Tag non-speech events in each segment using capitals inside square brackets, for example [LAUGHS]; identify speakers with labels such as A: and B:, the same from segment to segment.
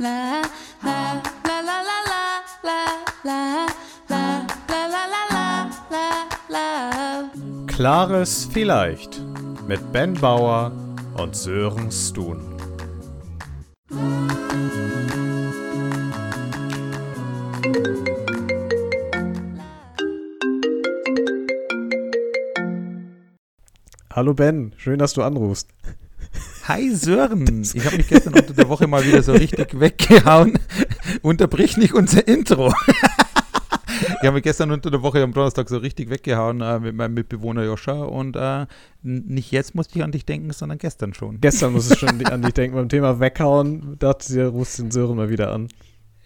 A: la la la la la la la la la la la la la
B: Klares Vielleicht mit Ben Bauer und Sören Stun. Hallo Ben, schön, dass du anrufst.
C: Hi Sören, [LAUGHS] ich habe mich gestern unter der Woche mal wieder so richtig weggehauen. Unterbrich nicht unser Intro. Ich habe mich gestern unter der Woche am Donnerstag so richtig weggehauen äh, mit meinem Mitbewohner Joscha und äh, nicht jetzt musste ich an dich denken, sondern gestern schon.
B: Gestern musst du schon an dich denken beim Thema Weghauen. Dachte dir, rufst den Sören mal wieder an.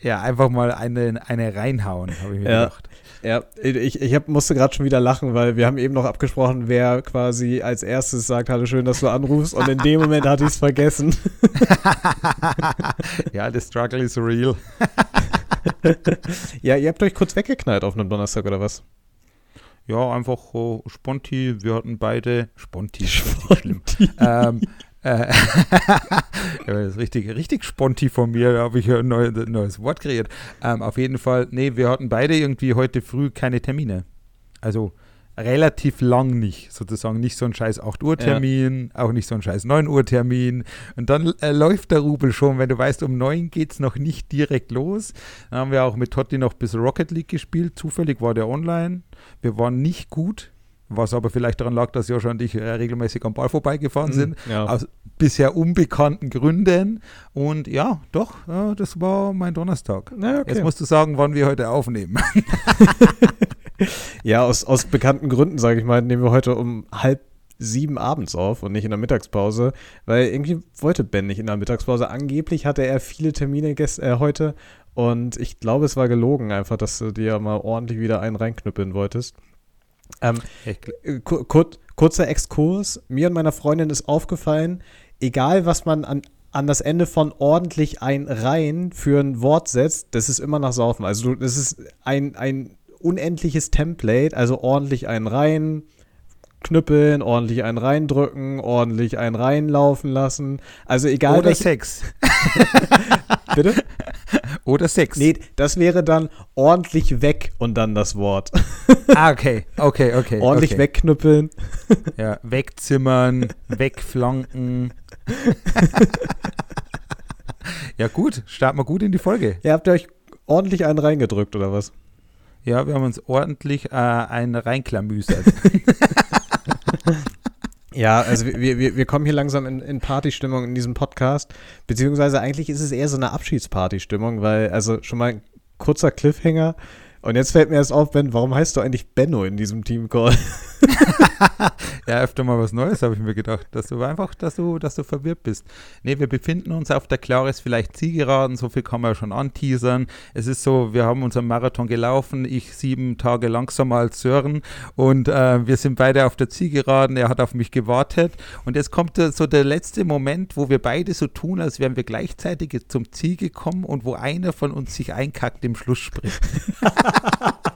C: Ja, einfach mal eine, eine reinhauen, habe ich mir
B: Ja.
C: gedacht.
B: Ja, ich, ich hab, musste gerade schon wieder lachen, weil wir haben eben noch abgesprochen, wer quasi als erstes sagt, hallo, schön, dass du anrufst. Und in dem Moment hatte ich es vergessen. [LAUGHS]
C: ja, the struggle is real. [LAUGHS]
B: Ja, ihr habt euch kurz weggeknallt auf einem Donnerstag oder was?
C: Ja, einfach äh, Sponti. Wir hatten beide Sponti. [LAUGHS] Schlimm. ähm, äh, [LAUGHS] ja, das ist richtig, richtig Sponti von mir. Da habe ich ja ein neu, ein neues Wort kreiert. Ähm, auf jeden Fall, nee, wir hatten beide irgendwie heute früh keine Termine. Also relativ lang nicht, sozusagen. Nicht so ein scheiß 8 Uhr Termin, auch nicht so ein scheiß 9 Uhr Termin. Und dann äh, läuft der Rubel schon, wenn du weißt, um 9 geht es noch nicht direkt los. Dann haben wir auch mit Totti noch bis Rocket League gespielt. Zufällig war der online. Wir waren nicht gut, was aber vielleicht daran lag, dass Joscha und ich äh, regelmäßig am Ball vorbeigefahren sind,
B: Ja.
C: aus bisher unbekannten Gründen. Und ja, doch, ja, das war mein Donnerstag.
B: Na, okay.
C: Jetzt musst du sagen, wann wir heute aufnehmen. [LAUGHS]
B: Ja, aus, aus bekannten Gründen, sage ich mal, nehmen wir heute um halb sieben abends auf und nicht in der Mittagspause, weil irgendwie wollte Ben nicht in der Mittagspause. Angeblich hatte er viele Termine gest äh, heute und ich glaube, es war gelogen einfach, dass du dir mal ordentlich wieder einen reinknüppeln wolltest. Ähm, äh, kur kur kurzer Exkurs. Mir und meiner Freundin ist aufgefallen, egal was man an, an das Ende von ordentlich ein rein für ein Wort setzt, das ist immer nach Saufen. Also das ist ein, ein unendliches Template, also ordentlich einen rein knüppeln, ordentlich einen reindrücken, ordentlich einen reinlaufen lassen. Also egal
C: Oder
B: welche,
C: Sex. [LAUGHS] [LAUGHS]
B: bitte?
C: Oder Sex.
B: Nee, das wäre dann ordentlich weg und dann das Wort. [LAUGHS]
C: Ah, okay, okay, okay.
B: ordentlich
C: okay.
B: wegknüppeln.
C: Ja, wegzimmern, [LAUGHS] wegflanken. ja, gut, starten wir gut in die Folge.
B: Ihr habt euch ordentlich einen reingedrückt oder was?
C: Ja, wir haben uns ordentlich äh, einen reinklamüsert. [LAUGHS]
B: Ja, also wir, wir, wir kommen hier langsam in, in Partystimmung in diesem Podcast. Beziehungsweise eigentlich ist es eher so eine Abschiedspartystimmung, weil, also schon mal ein kurzer Cliffhanger. Und jetzt fällt mir erst auf, Ben, warum heißt du eigentlich Benno in diesem Teamcall? [LAUGHS] [LAUGHS]
C: ja, öfter mal was Neues, habe ich mir gedacht, dass du einfach, dass du, dass du verwirrt bist. Nee, wir befinden uns auf der Klares vielleicht Zielgeraden, so viel kann man ja schon anteasern. Es ist so, wir haben unseren Marathon gelaufen, ich sieben Tage langsamer als Sören und äh, wir sind beide auf der Zielgeraden, er hat auf mich gewartet und jetzt kommt so der letzte Moment, wo wir beide so tun, als wären wir gleichzeitig zum Ziel gekommen und wo einer von uns sich einkackt im Schlusssprint. [LAUGHS]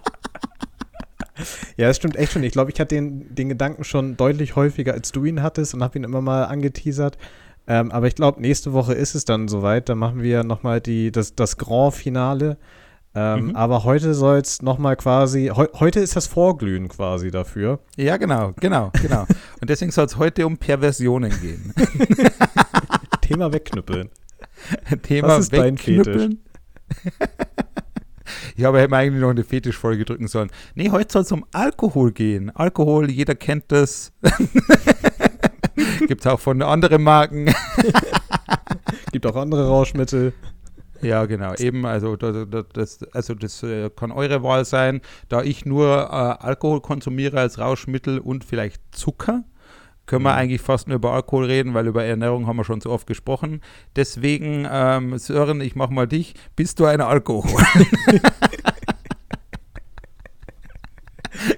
B: Ja, das stimmt echt schon. Ich glaube, ich hatte den, den Gedanken schon deutlich häufiger, als du ihn hattest und habe ihn immer mal angeteasert. Ähm, aber ich glaube, nächste Woche ist es dann soweit. Dann machen wir nochmal das, das Grand Finale. Ähm,
C: Mhm.
B: Aber heute soll es nochmal quasi, heu, heute ist das Vorglühen quasi dafür.
C: Ja, genau, genau, genau. [LAUGHS] Und deswegen soll es heute um Perversionen gehen.
B: Thema wegknüppeln. [LAUGHS]
C: Thema
B: Was ist dein
C: wegknüppeln. [LAUGHS] Ja, aber hätten wir eigentlich noch eine Fetischfolge drücken sollen. Nee, heute soll es um Alkohol gehen. Alkohol, jeder kennt das. [LAUGHS] Gibt es auch von anderen Marken. [LAUGHS]
B: Gibt auch andere Rauschmittel.
C: Ja, genau. Eben, also das, das, also das äh, kann eure Wahl sein. Da ich nur äh, Alkohol konsumiere als Rauschmittel und vielleicht Zucker, können wir
B: Mhm.
C: eigentlich fast nur über Alkohol reden, weil über Ernährung haben wir schon so oft gesprochen. Deswegen, ähm, Sören, ich mach mal dich. Bist du ein Alkohol? [LAUGHS]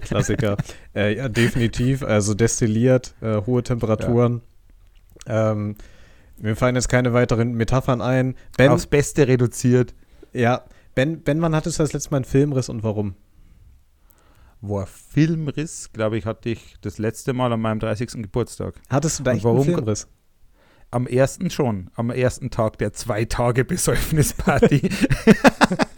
B: Klassiker. äh, ja, definitiv. Also destilliert, äh, hohe Temperaturen. Ähm, mir fallen jetzt keine weiteren Metaphern ein. Ben,
C: Aufs Beste reduziert.
B: ja, Ben, Ben, wann hattest du das letzte Mal einen Filmriss und warum?
C: Boah, Filmriss, glaube ich, hatte ich das letzte Mal an meinem 30. Geburtstag.
B: Hattest du da echt einen
C: warum-
B: Filmriss?
C: am ersten schon, am ersten Tag der zwei Tage Besäufnisparty. [LAUGHS]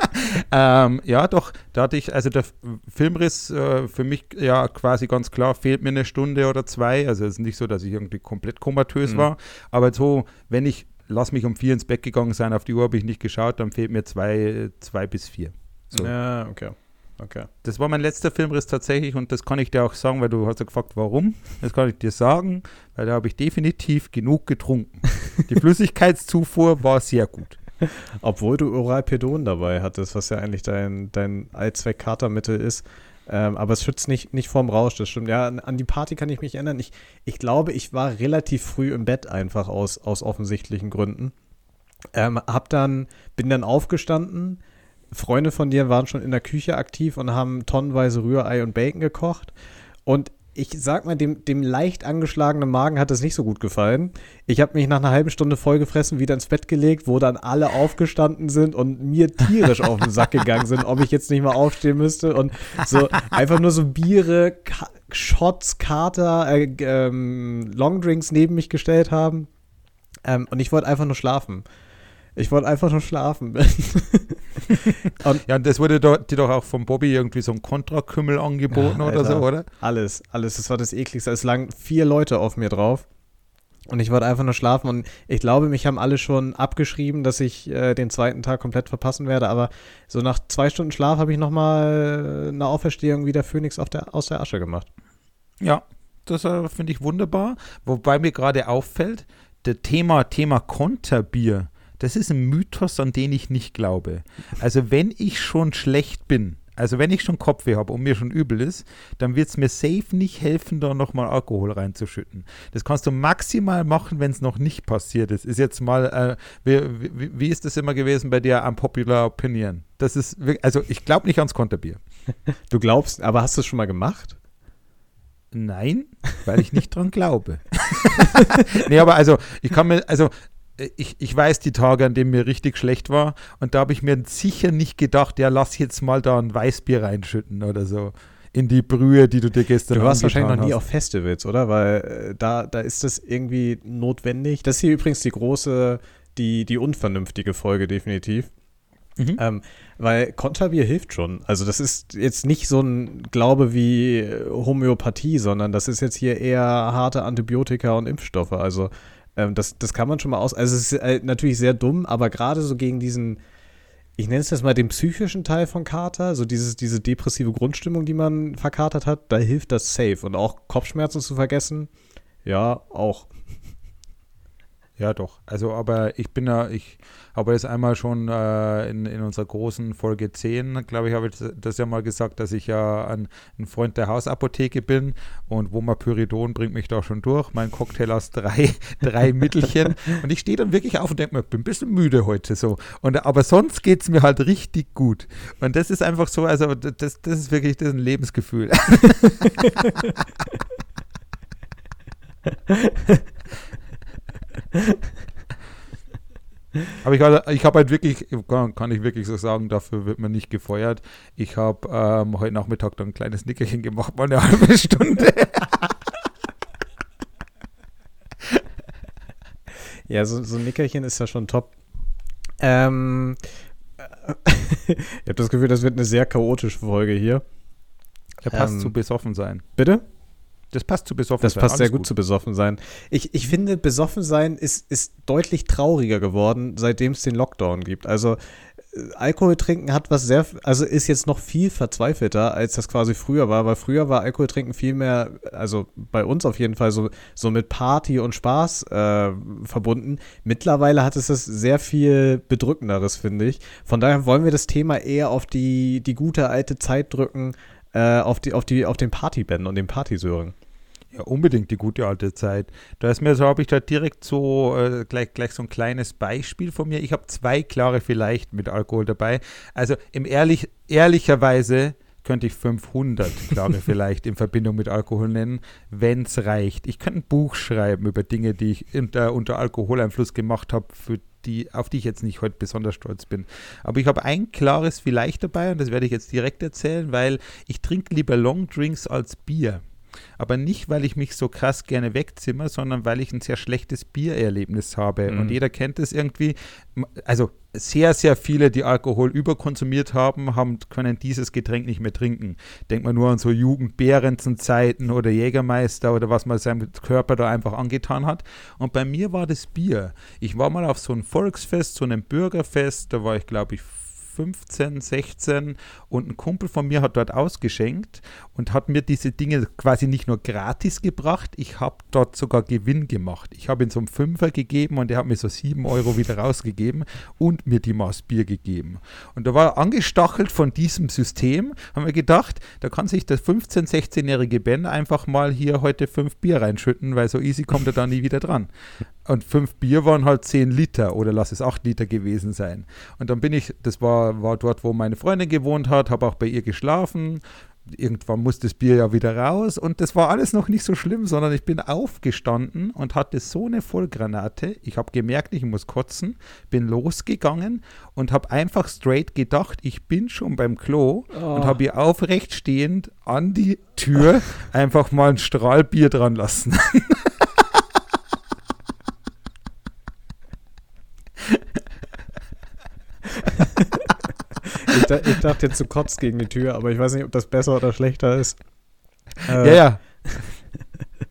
C: [LAUGHS] ähm, ja, doch, da hatte ich, also der Filmriss äh, für mich ja quasi ganz klar, fehlt mir eine Stunde oder zwei. Also es ist nicht so, dass ich irgendwie komplett komatös mhm. war, aber so, wenn ich, lass mich um vier ins Bett gegangen sein, auf die Uhr habe ich nicht geschaut, dann fehlt mir zwei, zwei bis vier.
B: So. Ja, okay. Okay.
C: Das war mein letzter Filmriss tatsächlich und das kann ich dir auch sagen, weil du hast ja gefragt, warum. Das kann ich dir sagen, weil da habe ich definitiv genug getrunken. Die [LAUGHS] Flüssigkeitszufuhr war sehr gut.
B: Obwohl du Oralpedon dabei hattest, was ja eigentlich dein, dein Allzweck-Katermittel ist. Ähm, aber es schützt nicht, nicht vorm Rausch, das stimmt. Ja, an, die Party kann ich mich erinnern. Ich, ich glaube, ich war relativ früh im Bett einfach aus, aus offensichtlichen Gründen. Ähm, hab dann, bin dann aufgestanden, Freunde von dir waren schon in der Küche aktiv und haben tonnenweise Rührei und Bacon gekocht. Und ich sag mal, dem, dem leicht angeschlagenen Magen hat es nicht so gut gefallen. Ich habe mich nach einer halben Stunde vollgefressen wieder ins Bett gelegt, wo dann alle aufgestanden sind und mir tierisch auf den Sack gegangen sind, ob ich jetzt nicht mal aufstehen müsste und so einfach nur so Biere, Ka Shots, Kater, äh, ähm, Longdrinks neben mich gestellt haben. Ähm, und ich wollte einfach nur schlafen. Ich wollte einfach nur schlafen. [LAUGHS]
C: und ja, und das wurde dir doch auch von Bobby irgendwie so ein Kontrakümmel angeboten ja, oder so, oder?
B: Alles, alles. Das war das ekligste. Es lagen vier Leute auf mir drauf. Und ich wollte einfach nur schlafen. Und ich glaube, mich haben alle schon abgeschrieben, dass ich äh, den zweiten Tag komplett verpassen werde. Aber so nach zwei Stunden Schlaf habe ich nochmal eine Auferstehung wie der Phönix der, aus der Asche gemacht.
C: Ja, das äh, finde ich wunderbar. Wobei mir gerade auffällt, das Thema, Thema Konterbier das ist ein Mythos, an den ich nicht glaube. Also wenn ich schon schlecht bin, also wenn ich schon Kopfweh habe und mir schon übel ist, dann wird es mir safe nicht helfen, da nochmal Alkohol reinzuschütten. Das kannst du maximal machen, wenn es noch nicht passiert ist. Ist jetzt mal, äh, wie, wie, wie, ist das immer gewesen bei dir, unpopular opinion? Das ist, also ich glaube nicht ans Konterbier. [LAUGHS]
B: Du glaubst, aber hast du es schon mal gemacht?
C: Nein, weil ich nicht dran glaube. [LAUGHS] nee, aber also, ich kann mir, also ich, ich weiß die Tage, an denen mir richtig schlecht war und da habe ich mir sicher nicht gedacht, ja, lass jetzt mal da ein Weißbier reinschütten oder so in die Brühe, die du dir gestern
B: Du warst wahrscheinlich noch nie auf Festivals, oder? Weil äh, da, da ist das irgendwie notwendig. Das ist hier übrigens die große, die, die unvernünftige Folge definitiv. Mhm. Ähm, weil Konterbier hilft schon. Also das ist jetzt nicht so ein Glaube wie Homöopathie, sondern das ist jetzt hier eher harte Antibiotika und Impfstoffe. Also ähm, das, das kann man schon mal aus. Also es ist äh, natürlich sehr dumm, aber gerade so gegen diesen, ich nenne es jetzt mal den psychischen Teil von Kater, so dieses, diese depressive Grundstimmung, die man verkatert hat, da hilft das safe. Und auch Kopfschmerzen zu vergessen, ja, auch.
C: Ja, doch. Also, aber ich bin da, ich habe das einmal schon äh, in, in unserer großen Folge 10, glaube ich, habe ich das ja mal gesagt, dass ich ja ein, ein Freund der Hausapotheke bin und Womapyridon bringt mich da schon durch. Mein Cocktail aus drei, [LAUGHS] drei Mittelchen. Und ich stehe dann wirklich auf und denke mir, ich bin ein bisschen müde heute so. Und, aber sonst geht es mir halt richtig gut. Und das ist einfach so, also das, das ist wirklich das ist ein Lebensgefühl. [LAUGHS] Aber ich, ich habe halt wirklich, kann, kann, ich wirklich so sagen, dafür wird man nicht gefeuert. Ich habe ähm, heute Nachmittag dann ein kleines Nickerchen gemacht, mal eine [LAUGHS] halbe Stunde.
B: ja, so, so ein Nickerchen ist ja schon top. Ähm, [LAUGHS] ich habe das Gefühl, das wird eine sehr chaotische Folge hier.
C: Er passt ähm, zu besoffen sein.
B: Bitte?
C: Das passt zu besoffen
B: das sein. Das passt sehr gut, gut, zu besoffen sein. Ich, ich finde, besoffen sein ist, ist deutlich trauriger geworden, seitdem es den Lockdown gibt. Also äh, Alkohol trinken hat was sehr, also ist jetzt noch viel verzweifelter, als das quasi früher war, weil früher war Alkohol trinken viel mehr, also bei uns auf jeden Fall so, so mit Party und Spaß äh, verbunden. Mittlerweile hat es das sehr viel bedrückenderes, finde ich. Von daher wollen wir das Thema eher auf die, die gute alte Zeit drücken, äh, auf, die, auf, die, auf den Partybänden und den Partysören.
C: Ja, unbedingt die gute alte Zeit. Da ist mir so, habe ich da direkt so äh, gleich, gleich so ein kleines Beispiel von mir. Ich habe zwei klare vielleicht mit Alkohol dabei. Also im ehrlich, ehrlicherweise könnte ich 500 klare [LAUGHS] vielleicht in Verbindung mit Alkohol nennen, wenn es reicht. Ich könnte ein Buch schreiben über Dinge, die ich unter, unter Alkoholeinfluss gemacht habe, für die, auf die ich jetzt nicht heute besonders stolz bin. Aber ich habe ein klares Vielleicht dabei und das werde ich jetzt direkt erzählen, weil ich trinke lieber Long Drinks als Bier. Aber nicht, weil ich mich so krass gerne wegzimmer, sondern weil ich ein sehr schlechtes Biererlebnis habe.
B: Mhm.
C: Und jeder kennt es irgendwie. Also sehr, sehr viele, die Alkohol überkonsumiert haben, haben, können dieses Getränk nicht mehr trinken. Denkt man nur an so Jugend-Behrensen-Zeiten oder Jägermeister oder was man seinem Körper da einfach angetan hat. Und bei mir war das Bier. Ich war mal auf so einem Volksfest, so einem Bürgerfest, da war ich, glaube ich, 15, 16 und ein Kumpel von mir hat dort ausgeschenkt und hat mir diese Dinge quasi nicht nur gratis gebracht, ich habe dort sogar Gewinn gemacht. Ich habe ihm so einen Fünfer gegeben und er hat mir so 7 Euro wieder rausgegeben und mir die Maß Bier gegeben. Und da war er angestachelt von diesem System, haben wir gedacht, da kann sich der 15-, 16-jährige Ben einfach mal hier heute fünf Bier reinschütten, weil so easy kommt er da nie wieder dran. Und fünf Bier waren halt zehn Liter oder lass es acht Liter gewesen sein. Und dann bin ich, das war, war dort, wo meine Freundin gewohnt hat, habe auch bei ihr geschlafen. Irgendwann muss das Bier ja wieder raus und das war alles noch nicht so schlimm, sondern ich bin aufgestanden und hatte so eine Vollgranate. Ich habe gemerkt, ich muss kotzen, bin losgegangen und habe einfach straight gedacht, ich bin schon beim Klo
B: Oh.
C: und habe hier aufrecht stehend an die Tür [LAUGHS] einfach mal ein Strahl Bier dran lassen. [LAUGHS]
B: Ich, da, ich dachte jetzt, du kotzt gegen die Tür, aber ich weiß nicht, ob das besser oder schlechter ist. Äh,
C: Ja, ja.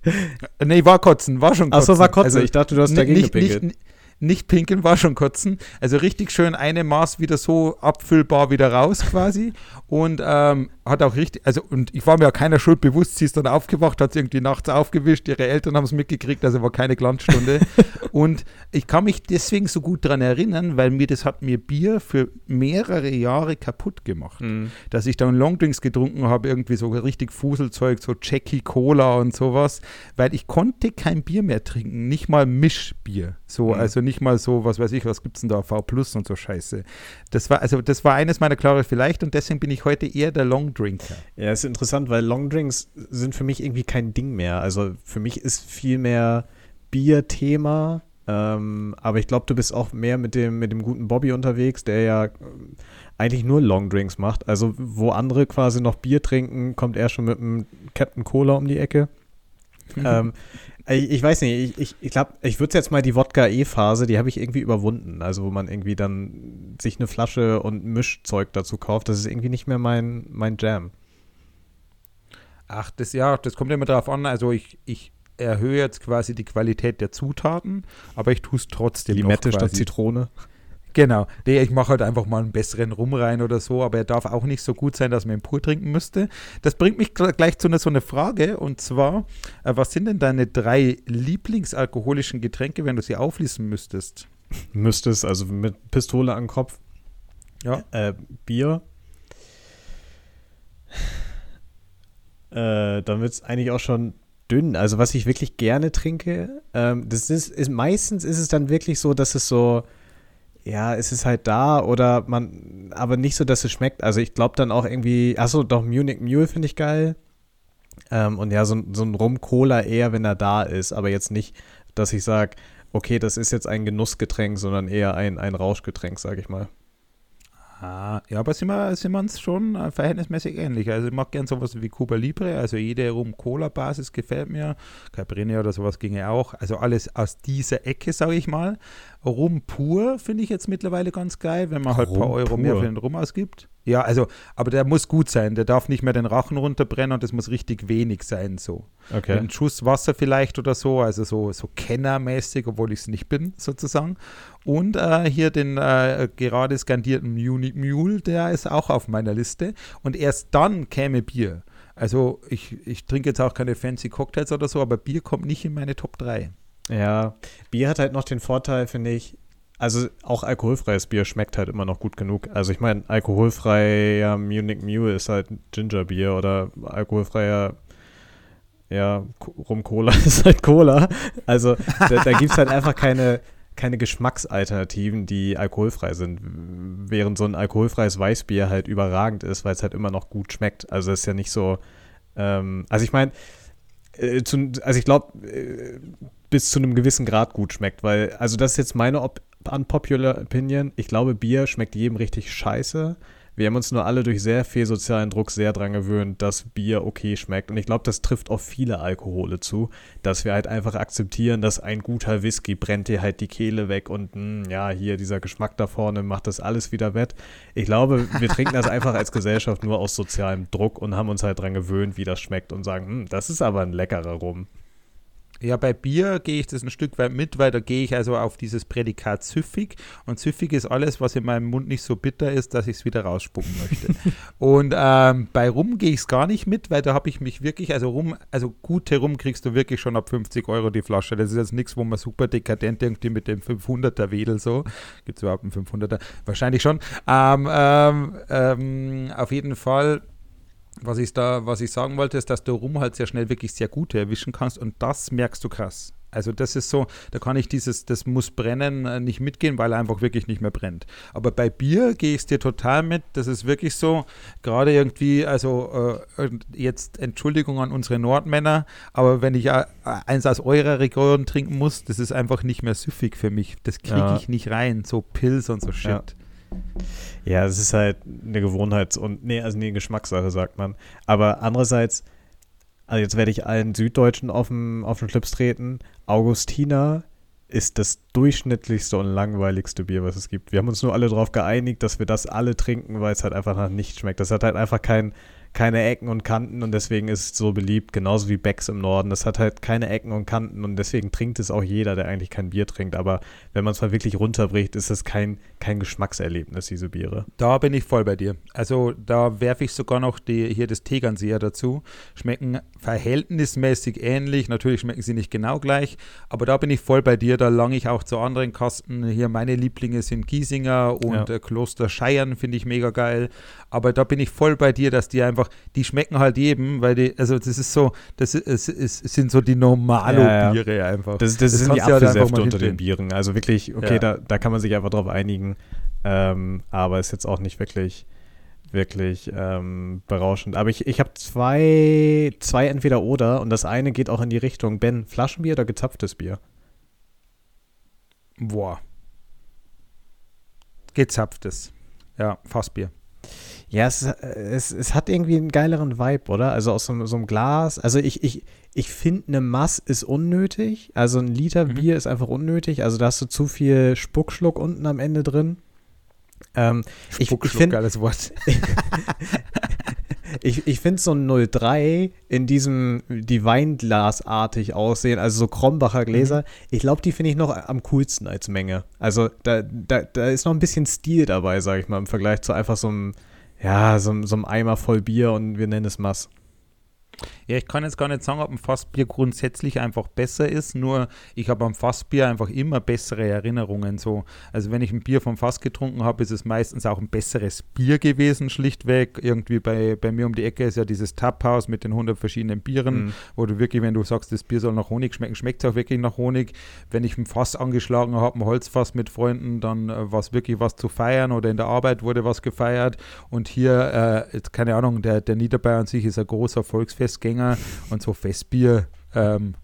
C: [LAUGHS] nee, war kotzen, war schon kotzen.
B: Achso, war Kotze.
C: Also,
B: ich dachte, du hast dagegen
C: nicht,
B: gepinkelt.
C: nicht, nicht pinkeln war schon kotzen. Also richtig schön eine Maß wieder so abfüllbar wieder raus quasi. Und ähm, hat auch richtig, also und ich war mir ja keiner Schuld bewusst. Sie ist dann aufgewacht, hat sie irgendwie nachts aufgewischt. Ihre Eltern haben es mitgekriegt, also war keine Glanzstunde. [LAUGHS] und ich kann mich deswegen so gut daran erinnern, weil mir das hat mir Bier für mehrere Jahre kaputt gemacht
B: Mhm.
C: dass ich dann Longdrinks getrunken habe, irgendwie so richtig Fuselzeug, so Jackie Cola und sowas, weil ich konnte kein Bier mehr trinken, nicht mal Mischbier, so,
B: Mhm.
C: also nicht mal so, was weiß ich, was gibt's denn da, V Plus und so Scheiße. Das war, also das war eines meiner klare vielleicht und deswegen bin ich heute eher der Longdrinker.
B: Ja, ist interessant, weil Longdrinks sind für mich irgendwie kein Ding mehr. Also für mich ist viel mehr Bier-Thema. Ähm, aber ich glaube, du bist auch mehr mit dem, mit dem guten Bobby unterwegs, der ja ähm, eigentlich nur Longdrinks macht. Also wo andere quasi noch Bier trinken, kommt er schon mit einem Captain Cola um die Ecke. [LAUGHS] ähm, ich, ich weiß nicht, ich, ich, ich glaube, ich würde jetzt mal die Wodka-E-Phase, die habe ich irgendwie überwunden. Also wo man irgendwie dann sich eine Flasche und Mischzeug dazu kauft, das ist irgendwie nicht mehr mein, mein Jam.
C: Ach, das ja, das kommt immer darauf an, also ich, ich erhöhe jetzt quasi die Qualität der Zutaten, aber ich tue es trotzdem noch
B: Limette statt. Zitrone.
C: Genau. Nee, ich mache halt einfach mal einen besseren Rum rein oder so, aber er darf auch nicht so gut sein, dass man ihn pur trinken müsste. Das bringt mich gl- gleich zu einer, so einer Frage und zwar, äh, was sind denn deine drei Lieblingsalkoholischen Getränke, wenn du sie auflisten müsstest?
B: Müsstest, also mit Pistole am Kopf.
C: Ja.
B: Äh, Bier. Äh, dann wird es eigentlich auch schon dünn. Also was ich wirklich gerne trinke, ähm, das ist, ist meistens ist es dann wirklich so, dass es so, ja, es ist halt da oder man, aber nicht so, dass es schmeckt. Also ich glaube dann auch irgendwie, achso, doch Munich Mule finde ich geil. Ähm, und ja, so, ein- so ein Rum-Cola eher, wenn er da ist, aber jetzt nicht, dass ich sage, okay, das ist jetzt ein Genussgetränk, sondern eher ein, ein Rauschgetränk, sage ich mal.
C: Ah, ja, aber sind wir, sind wir uns schon äh, verhältnismäßig ähnlich. Also ich mag gern sowas wie Cuba Libre, also jede Rum-Cola-Basis gefällt mir. Caipirinha oder sowas ginge auch. Also alles aus dieser Ecke, sage ich mal. Rum pur finde ich jetzt mittlerweile ganz geil, wenn man halt ein paar Euro mehr
B: pur?
C: für den Rum ausgibt. Ja, also, aber der muss gut sein. Der darf nicht mehr den Rachen runterbrennen und das muss richtig wenig sein, so.
B: Okay.
C: Ein Schuss Wasser vielleicht oder so, also so, so kennermäßig, obwohl ich es nicht bin, sozusagen. Und äh, hier den äh, gerade skandierten Munich Mule, der ist auch auf meiner Liste. Und erst dann käme Bier. Also ich, ich trinke jetzt auch keine fancy Cocktails oder so, aber Bier kommt nicht in meine Top 3.
B: Ja, Bier hat halt noch den Vorteil, finde ich, also auch alkoholfreies Bier schmeckt halt immer noch gut genug. Also ich meine, alkoholfreier Munich Mule ist halt Gingerbier oder alkoholfreier ja, Ko- Rum-Cola [LAUGHS] ist halt Cola. Also da, da gibt es halt einfach keine, keine Geschmacksalternativen, die alkoholfrei sind. Während so ein alkoholfreies Weißbier halt überragend ist, weil es halt immer noch gut schmeckt. Also es ist ja nicht so, ähm, also ich meine, äh, also ich glaube, äh, bis zu einem gewissen Grad gut schmeckt, weil, also das ist jetzt meine Op unpopular Opinion. Ich glaube, Bier schmeckt jedem richtig scheiße, Wir haben uns nur alle durch sehr viel sozialen Druck sehr dran gewöhnt, dass Bier okay schmeckt. Und ich glaube, das trifft auf viele Alkohole zu, dass wir halt einfach akzeptieren, dass ein guter Whisky brennt dir halt die Kehle weg und mh, hm, ja, hier dieser Geschmack da vorne macht das alles wieder wett. Ich glaube, wir trinken das einfach als Gesellschaft nur aus sozialem Druck und haben uns halt dran gewöhnt, wie das schmeckt und sagen, hm, das ist aber ein leckerer Rum.
C: Ja, bei Bier gehe ich das ein Stück weit mit, weil da gehe ich also auf dieses Prädikat süffig. Und süffig ist alles, was in meinem Mund nicht so bitter ist, dass ich es wieder rausspucken möchte. [LAUGHS] und ähm, bei Rum gehe ich es gar nicht mit, weil da habe ich mich wirklich, also Rum, also gute Rum kriegst du wirklich schon ab 50 Euro die Flasche. Das ist jetzt nichts, wo man super dekadent irgendwie mit dem 500er wedel so. Gibt es überhaupt einen 500er? Wahrscheinlich schon. Ähm, ähm, ähm auf jeden Fall was ich da, was ich sagen wollte, ist, dass du Rum halt sehr schnell wirklich sehr gute erwischen kannst und das merkst du krass. Also das ist so, da kann ich dieses, das muss brennen, äh, nicht mitgehen, weil er einfach wirklich nicht mehr brennt. Aber bei Bier gehe ich es dir total mit. Das ist wirklich so, gerade irgendwie, also äh, jetzt Entschuldigung an unsere Nordmänner, aber wenn ich äh, eins aus eurer Region trinken muss, das ist einfach nicht mehr süffig für mich. Das kriege ja. ich nicht rein, so Pilz und so Shit.
B: Ja. Ja, es ist halt eine Gewohnheits- und, nee, also eine Geschmackssache, sagt man. Aber andererseits, also jetzt werde ich allen Süddeutschen auf den, auf den Schlips treten. Augustiner ist das durchschnittlichste und langweiligste Bier, was es gibt. Wir haben uns nur alle darauf geeinigt, dass wir das alle trinken, weil es halt einfach nach nichts schmeckt. Das hat halt einfach kein, keine Ecken und Kanten und deswegen ist es so beliebt, genauso wie Becks im Norden. Das hat halt keine Ecken und Kanten und deswegen trinkt es auch jeder, der eigentlich kein Bier trinkt. Aber wenn man es mal wirklich runterbricht, ist es kein, kein Geschmackserlebnis, diese Biere.
C: Da bin ich voll bei dir. Also da werfe ich sogar noch die, hier das Tegernseher dazu. Schmecken verhältnismäßig ähnlich. Natürlich schmecken sie nicht genau gleich, aber da bin ich voll bei dir. Da lange ich auch zu anderen Kasten. Hier meine Lieblinge sind Giesinger und ja. Kloster Scheiern finde ich mega geil. Aber da bin ich voll bei dir, dass die einfach, die schmecken halt jedem, weil die, also das ist so, das ist, ist, sind so die Normalo-Biere ja, ja. einfach.
B: Das, das, das sind die halt Apfelsäfte unter den Bieren. Also wirklich, okay, da, da kann man sich einfach drauf einigen. Ähm, aber ist jetzt auch nicht wirklich, wirklich ähm, berauschend. Aber ich, ich habe zwei, zwei entweder oder und das eine geht auch in die Richtung, Ben, Flaschenbier oder gezapftes Bier?
C: Boah. Gezapftes. Ja, Fassbier.
B: Ja, es, es, es hat irgendwie einen geileren Vibe, oder? Also aus so, so einem Glas. Also ich, ich, ich finde, eine Mass ist unnötig. Also ein Liter mhm. Bier ist einfach unnötig. Also da hast du zu viel Spuckschluck unten am Ende drin.
C: Ähm, ich, ich find, geiles Wort. [LAUGHS]
B: ich ich finde so ein 03 in diesem, die Weinglasartig aussehen, also so Krombacher Gläser, mhm. ich glaube, die finde ich noch am coolsten als Menge. Also da, da, da ist noch ein bisschen Stil dabei, sage ich mal, im Vergleich zu einfach so einem ja, so, so einem Eimer voll Bier und wir nennen es Mass.
C: Ja, ich kann jetzt gar nicht sagen, ob ein Fassbier grundsätzlich einfach besser ist, nur ich habe am Fassbier einfach immer bessere Erinnerungen. So. Also wenn ich ein Bier vom Fass getrunken habe, ist es meistens auch ein besseres Bier gewesen, schlichtweg. Irgendwie bei, bei mir um die Ecke ist ja dieses Taphaus mit den 100 verschiedenen Bieren, mhm. wo du wirklich, wenn du sagst, das Bier soll nach Honig schmecken, schmeckt es auch wirklich nach Honig. Wenn ich ein Fass angeschlagen habe, ein Holzfass mit Freunden, dann äh, war es wirklich was zu feiern oder in der Arbeit wurde was gefeiert. Und hier, äh, keine Ahnung, der, der Niederbayern an sich ist ein großer Volksfestgänger Festgänger und so Festbier. Ähm,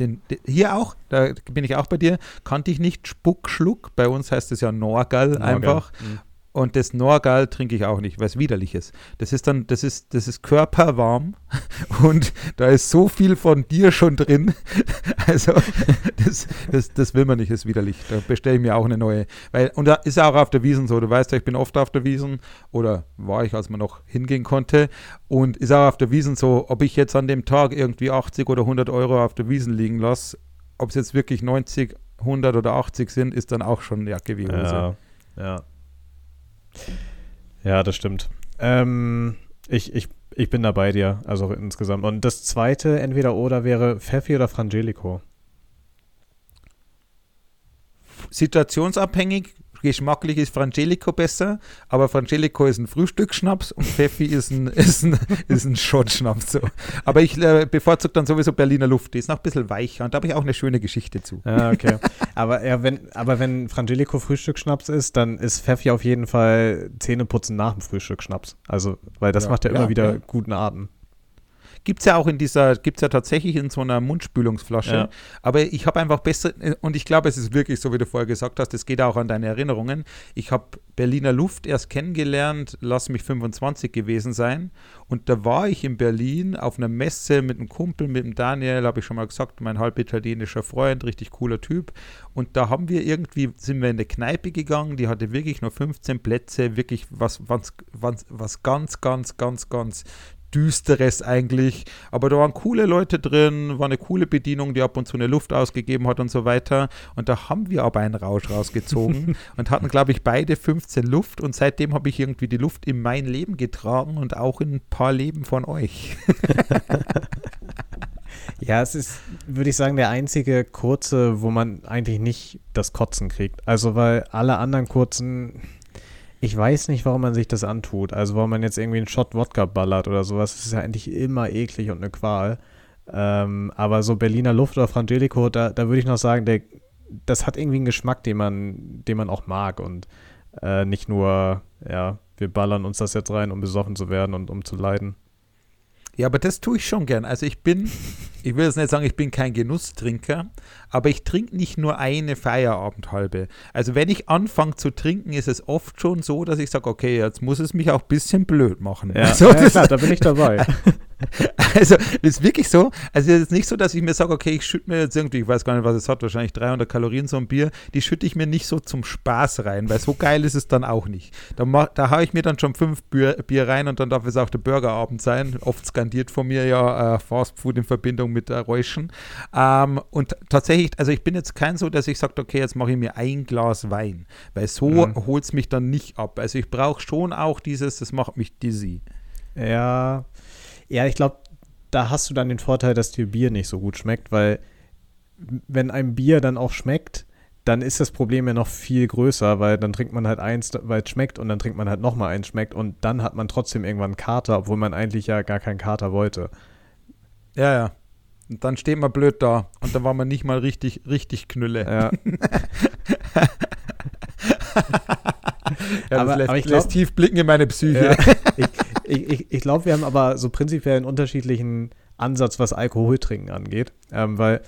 C: den, den, hier auch, da bin ich auch bei dir, kannte ich nicht Spuckschluck. Bei uns heißt es ja Norgal, Norgal. einfach. Mhm. Und das Norgal trinke ich auch nicht, weil es widerlich ist. Das ist dann, das ist, das ist körperwarm [LAUGHS] und da ist so viel von dir schon drin. [LAUGHS] Also das, das, das will man nicht, ist widerlich. Da bestelle ich mir auch eine neue. Weil, und da ist auch auf der Wiesen so. Du weißt ja, ich bin oft auf der Wiesen oder war ich, als man noch hingehen konnte. Und ist auch auf der Wiesen so, ob ich jetzt an dem Tag irgendwie 80 oder 100 Euro auf der Wiesen liegen lasse, ob es jetzt wirklich 90, 100 oder 80 sind, ist dann auch schon Jacke wie Hose.
B: Ja, ja. Ja, das stimmt. Ähm, ich, ich, ich bin da bei dir, also insgesamt. Und das zweite, entweder oder, wäre Pfeffi oder Frangelico.
C: Situationsabhängig geschmacklich ist Frangelico besser, aber Frangelico ist ein Frühstücksschnaps und Pfeffi ist ein, [LAUGHS] ist ein, ist ein Shot-Schnaps. So. Aber ich äh, bevorzuge dann sowieso Berliner Luft, die ist noch ein bisschen weicher und da habe ich auch eine schöne Geschichte zu.
B: Ja, okay. aber, ja, wenn, aber wenn Frangelico Frühstücksschnaps ist, dann ist Pfeffi auf jeden Fall Zähneputzen nach dem Frühstücksschnaps. Also, weil das ja, macht ja immer wieder guten Atem.
C: Gibt es ja auch in dieser, gibt es ja tatsächlich in so einer Mundspülungsflasche.
B: Ja.
C: Aber ich habe einfach besser, und ich glaube, es ist wirklich so, wie du vorher gesagt hast, es geht auch an deine Erinnerungen. Ich habe Berliner Luft erst kennengelernt, lass mich 25 gewesen sein. Und da war ich in Berlin auf einer Messe mit einem Kumpel, mit dem Daniel, habe ich schon mal gesagt, mein halb italienischer Freund, richtig cooler Typ. Und da haben wir irgendwie, sind wir in eine Kneipe gegangen, die hatte wirklich nur 15 Plätze, wirklich was, was, was, was ganz, ganz, ganz, ganz Düsteres eigentlich. Aber da waren coole Leute drin, war eine coole Bedienung, die ab und zu eine Luft ausgegeben hat und so weiter. Und da haben wir aber einen Rausch rausgezogen [LAUGHS] und hatten, glaube ich, beide 15 Luft. Und seitdem habe ich irgendwie die Luft in mein Leben getragen und auch in ein paar Leben von euch. [LAUGHS]
B: Ja, es ist, würde ich sagen, der einzige kurze, wo man eigentlich nicht das Kotzen kriegt. Also, weil alle anderen kurzen, ich weiß nicht, warum man sich das antut. Also, warum man jetzt irgendwie einen Shot Wodka ballert oder sowas. Das ist ja eigentlich immer eklig und eine Qual. Ähm, aber so Berliner Luft oder Frangelico, da, da würde ich noch sagen, der, das hat irgendwie einen Geschmack, den man, den man auch mag und äh, nicht nur, ja, wir ballern uns das jetzt rein, um besoffen zu werden und um zu leiden.
C: Ja, aber das tue ich schon gern. Also ich bin, ich will jetzt nicht sagen, ich bin kein Genusstrinker, aber ich trinke nicht nur eine Feierabendhalbe. Also wenn ich anfange zu trinken, ist es oft schon so, dass ich sage, okay, jetzt muss es mich auch ein bisschen blöd machen.
B: Ja, [LAUGHS]
C: also,
B: ja
C: das-
B: klar, da bin ich dabei. [LAUGHS] [LAUGHS]
C: Also, das ist wirklich so. Also, es ist nicht so, dass ich mir sage, okay, ich schütte mir jetzt irgendwie, ich weiß gar nicht, was es hat, wahrscheinlich 300 Kalorien so ein Bier, die schütte ich mir nicht so zum Spaß rein, weil so geil ist es dann auch nicht. Da, mach, da haue ich mir dann schon fünf Bier, Bier rein und dann darf es auch der Burgerabend sein. Oft skandiert von mir ja äh, Fast Food in Verbindung mit äh, Räuschen. Ähm, und tatsächlich, also ich bin jetzt kein so, dass ich sage, okay, jetzt mache ich mir ein Glas Wein, weil so
B: Mhm.
C: holt es mich dann nicht ab. Also, ich brauche schon auch dieses, das macht mich dizzy.
B: Ja, ja, ich glaube, da hast du dann den Vorteil, dass dir Bier nicht so gut schmeckt, weil wenn ein Bier dann auch schmeckt, dann ist das Problem ja noch viel größer, weil dann trinkt man halt eins, weil es schmeckt und dann trinkt man halt nochmal eins schmeckt und dann hat man trotzdem irgendwann einen Kater, obwohl man eigentlich ja gar keinen Kater wollte.
C: Ja, ja. Und dann steht man blöd da und dann war man nicht mal richtig, richtig Knülle.
B: Ja, [LAUGHS]
C: Ja,
B: Aber-
C: das lässt,
B: aber ich
C: lässt
B: glaub-
C: tief blicken in meine Psyche.
B: ja. [LAUGHS] Ich, ich, ich, ich glaube, wir haben aber so prinzipiell einen unterschiedlichen Ansatz, was Alkoholtrinken angeht, ähm, weil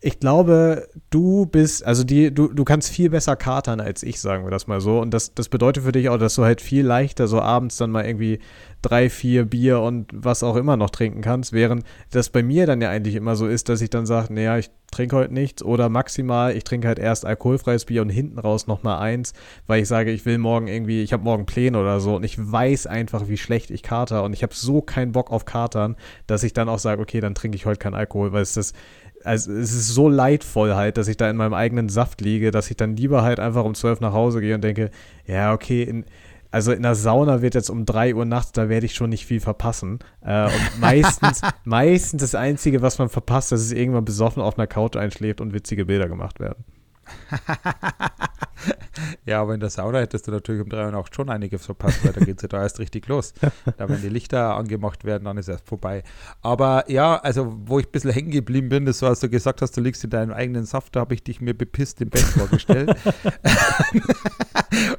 B: ich glaube, du bist, also die, du, du kannst viel besser katern als ich, sagen wir das mal so. Und das, das bedeutet für dich auch, dass du halt viel leichter so abends dann mal irgendwie drei, vier Bier und was auch immer noch trinken kannst, während das bei mir dann ja eigentlich immer so ist, dass ich dann sage, naja, ich trinke heute nichts oder maximal, ich trinke halt erst alkoholfreies Bier und hinten raus nochmal eins, weil ich sage, ich will morgen irgendwie, ich habe morgen Pläne oder so. Und ich weiß einfach, wie schlecht ich kater. Und ich habe so keinen Bock auf Katern, dass ich dann auch sage, okay, dann trinke ich heute keinen Alkohol, weil es das also es ist so leidvoll halt, dass ich da in meinem eigenen Saft liege, dass ich dann lieber halt einfach um zwölf nach Hause gehe und denke, ja, okay, in, also in der Sauna wird jetzt um drei Uhr nachts, da werde ich schon nicht viel verpassen. Äh, und [LAUGHS] meistens, meistens das Einzige, was man verpasst, dass es irgendwann besoffen auf einer Couch einschläft und witzige Bilder gemacht werden. [LAUGHS]
C: Ja, aber in der Sauna hättest du natürlich um drei Uhr nachts schon einiges verpasst, weil da geht es ja da erst richtig los. Da, wenn die Lichter angemacht werden, dann ist erst vorbei. Aber ja, also, wo ich ein bisschen hängen geblieben bin, ist so, als du gesagt hast, du liegst in deinem eigenen Saft, da habe ich dich mir bepisst im Bett vorgestellt. [LAUGHS]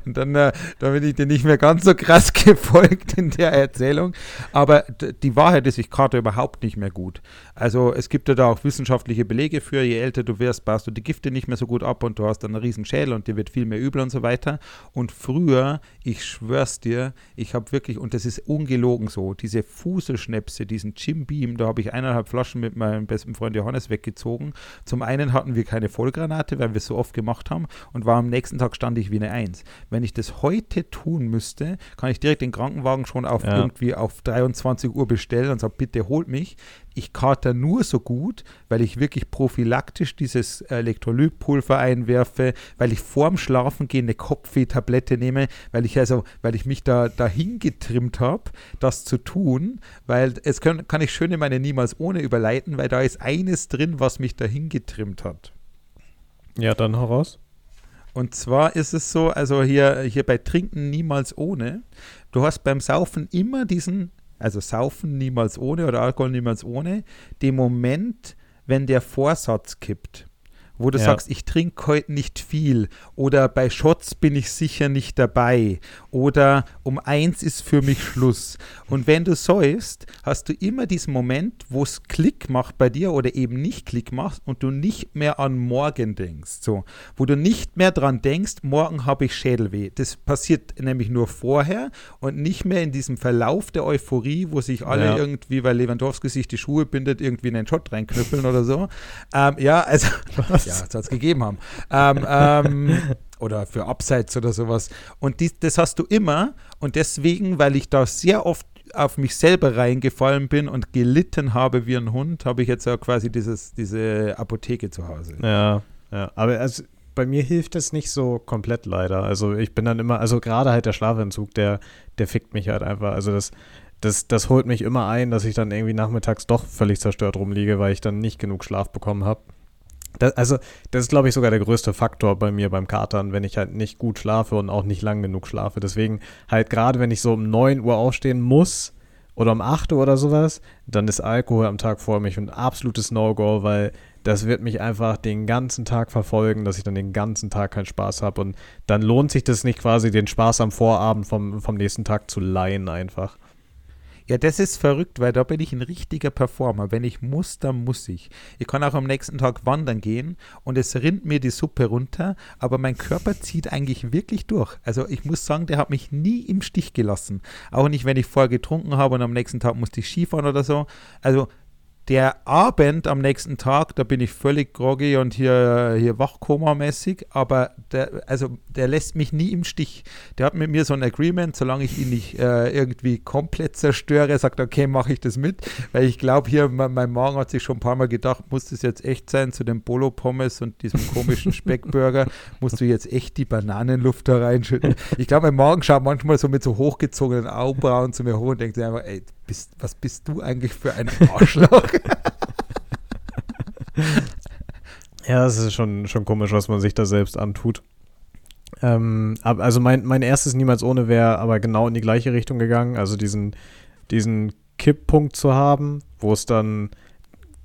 C: Und dann, äh, da bin ich dir nicht mehr ganz so krass [LAUGHS] gefolgt in der Erzählung. Aber die Wahrheit ist, ich karte überhaupt nicht mehr gut. Also es gibt ja da auch wissenschaftliche Belege für, je älter du wirst, baust du die Gifte nicht mehr so gut ab und du hast dann einen riesen Schädel und dir wird viel mehr übel und so weiter. Und früher, ich schwör's dir, ich habe wirklich, und das ist ungelogen so, diese Fuselschnäpse, diesen Jim Beam, da habe ich eineinhalb Flaschen mit meinem besten Freund Johannes weggezogen. Zum einen hatten wir keine Vollgranate, weil wir es so oft gemacht haben und war am nächsten Tag stand ich wie eine Eins. Wenn ich das heute tun müsste, kann ich direkt den Krankenwagen schon auf
B: Ja.
C: irgendwie auf 23 Uhr bestellen und sagen, bitte holt mich. Ich kater nur so gut, weil ich wirklich prophylaktisch dieses Elektrolytpulver einwerfe, weil ich vorm Schlafengehen eine Kopfweh-Tablette nehme, weil ich also, weil ich mich da dahin getrimmt habe, das zu tun, weil es kann, kann ich schön in meine Niemals ohne überleiten, weil da ist eines drin, was mich dahin getrimmt hat.
B: Ja, dann hau raus.
C: Und zwar ist es so, also hier, hier bei Trinken niemals ohne, du hast beim Saufen immer diesen, also Saufen niemals ohne oder Alkohol niemals ohne, den Moment, wenn der Vorsatz kippt. Wo du
B: Ja.
C: sagst, ich trinke heute nicht viel oder bei Shots bin ich sicher nicht dabei oder um eins ist für mich Schluss. Und wenn du säufst, hast du immer diesen Moment, wo es Klick macht bei dir oder eben nicht Klick macht und du nicht mehr an morgen denkst. So, wo du nicht mehr dran denkst, morgen habe ich Schädelweh. Das passiert nämlich nur vorher und nicht mehr in diesem Verlauf der Euphorie, wo sich alle
B: Ja.
C: irgendwie, weil Lewandowski sich die Schuhe bindet, irgendwie in den Shot reinknüppeln oder so. Ähm, ja, also, ja, soll es gegeben haben. Ähm, ähm, [LAUGHS] oder für Abseits oder sowas. Und dies, das hast du immer. Und deswegen, weil ich da sehr oft auf mich selber reingefallen bin und gelitten habe wie ein Hund, habe ich jetzt ja quasi dieses, diese Apotheke zu Hause.
B: Ja, ja. Aber also, bei mir hilft es nicht so komplett leider. Also ich bin dann immer, also gerade halt der Schlafentzug, der, der fickt mich halt einfach. Also das, das, das holt mich immer ein, dass ich dann irgendwie nachmittags doch völlig zerstört rumliege, weil ich dann nicht genug Schlaf bekommen habe. Das, also, das ist, glaube ich, sogar der größte Faktor bei mir beim Katern, wenn ich halt nicht gut schlafe und auch nicht lang genug schlafe. Deswegen halt gerade, wenn ich so um 9 Uhr aufstehen muss oder um 8 Uhr oder sowas, dann ist Alkohol am Tag vor mich ein absolutes No-Go, weil das wird mich einfach den ganzen Tag verfolgen, dass ich dann den ganzen Tag keinen Spaß habe. Und dann lohnt sich das nicht quasi, den Spaß am Vorabend vom, vom nächsten Tag zu leihen einfach.
C: Ja, das ist verrückt, weil da bin ich ein richtiger Performer. Wenn ich muss, dann muss ich. Ich kann auch am nächsten Tag wandern gehen und es rinnt mir die Suppe runter, aber mein Körper zieht eigentlich wirklich durch. Also ich muss sagen, der hat mich nie im Stich gelassen. Auch nicht, wenn ich vorher getrunken habe und am nächsten Tag musste ich Skifahren oder so. Also der Abend am nächsten Tag, da bin ich völlig groggy und hier, hier Wachkoma-mäßig, aber der, also der lässt mich nie im Stich. Der hat mit mir so ein Agreement, solange ich ihn nicht äh, irgendwie komplett zerstöre, sagt, okay, mache ich das mit, weil ich glaube hier, mein, mein Magen hat sich schon ein paar Mal gedacht, muss das jetzt echt sein, zu dem Bolo-Pommes und diesem komischen Speckburger, [LAUGHS] musst du jetzt echt die Bananenluft da reinschütten. Ich glaube, mein Magen schaut manchmal so mit so hochgezogenen Augenbrauen zu mir hoch und denkt sich einfach, ey, bist, was bist du eigentlich für ein Arschloch? [LAUGHS]
B: Ja, es ist schon, schon komisch, was man sich da selbst antut. Ähm, also mein, mein erstes Niemals ohne wäre aber genau in die gleiche Richtung gegangen. Also diesen, diesen Kipppunkt zu haben, wo es dann,